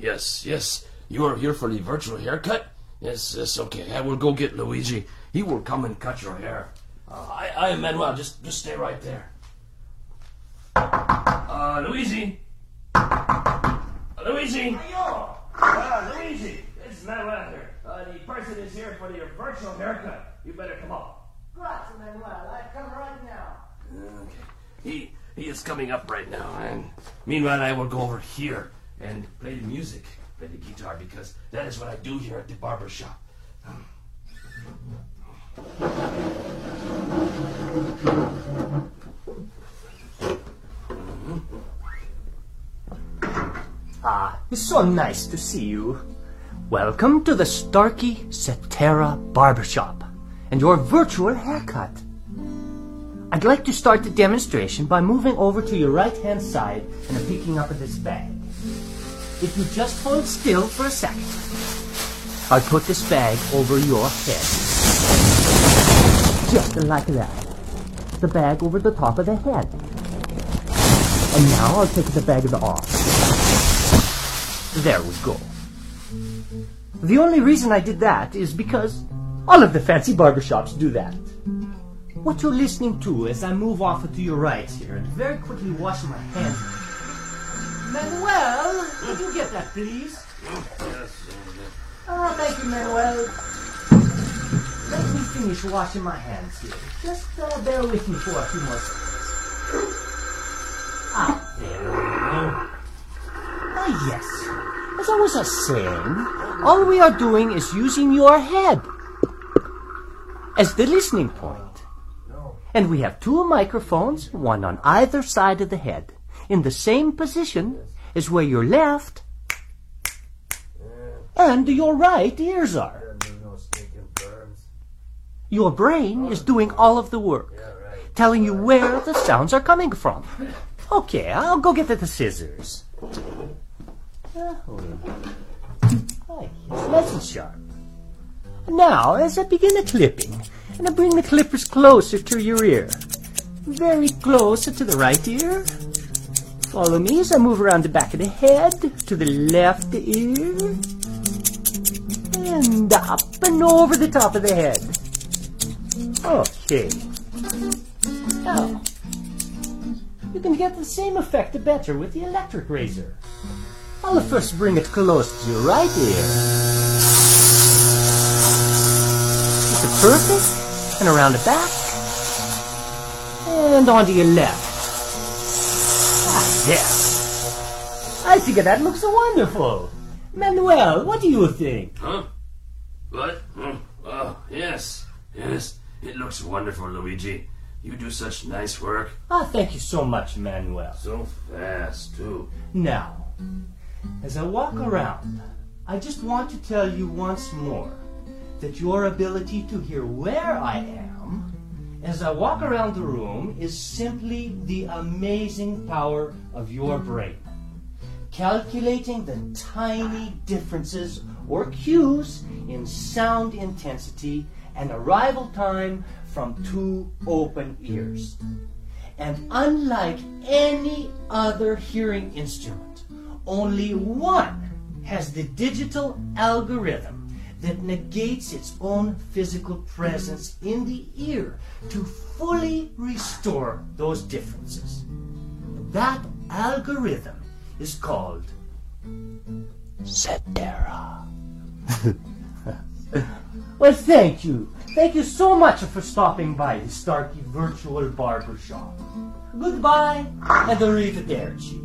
yes, yes. You are here for the virtual haircut? Yes, yes, okay. I will go get Luigi. He will come and cut your hair. Uh, I, I am Manuel. Just, just stay right there. Uh, Luigi? Uh, Luigi? Uh, Luigi, it's Manuel here. Uh, the person is here for your virtual haircut. You better come up. Grazie, Manuel. I come right now. Okay. He he is coming up right now, and meanwhile I will go over here and play the music, play the guitar, because that is what I do here at the barber shop. Ah, it's so nice to see you. Welcome to the Starkey Cetera Barbershop and your virtual haircut. I'd like to start the demonstration by moving over to your right-hand side and picking up this bag. If you just hold still for a second, I'll put this bag over your head. Just like that. The bag over the top of the head. And now I'll take the bag of the off. There we go. The only reason I did that is because all of the fancy barbershops do that. What you're listening to as I move off to your right here and very quickly wash my hands. Manuel, could you get that, please? Yes. Ah, thank you, Manuel. Let me finish washing my hands here. Just uh, bear with me for a few more seconds. Ah, there we go. Ah, yes. As I was uh, saying, all we are doing is using your head as the listening point. And we have two microphones, one on either side of the head, in the same position as where your left and your right ears are. Your brain is doing all of the work, telling you where the sounds are coming from. Okay, I'll go get the scissors. Oh, yes, nice and sharp. Now, as I begin the clipping, and I bring the clippers closer to your ear, very close to the right ear. Follow me as I move around the back of the head to the left ear, and up and over the top of the head. Okay. Now, you can get the same effect better with the electric razor. I'll first bring it close to your right ear. It's perfect, and around the back, and onto your left. Ah, yes. I think that looks wonderful. Manuel, what do you think? Huh? What? Hmm. Oh, yes, yes. It looks wonderful, Luigi. You do such nice work. Ah, thank you so much, Manuel. So fast, too. Now, as I walk around, I just want to tell you once more that your ability to hear where I am as I walk around the room is simply the amazing power of your brain. Calculating the tiny differences or cues in sound intensity and arrival time from two open ears. And unlike any other hearing instrument, only one has the digital algorithm that negates its own physical presence in the ear to fully restore those differences. That algorithm is called Cetera. well, thank you. Thank you so much for stopping by the Starkey Virtual Barber Shop. Goodbye and arrivederci.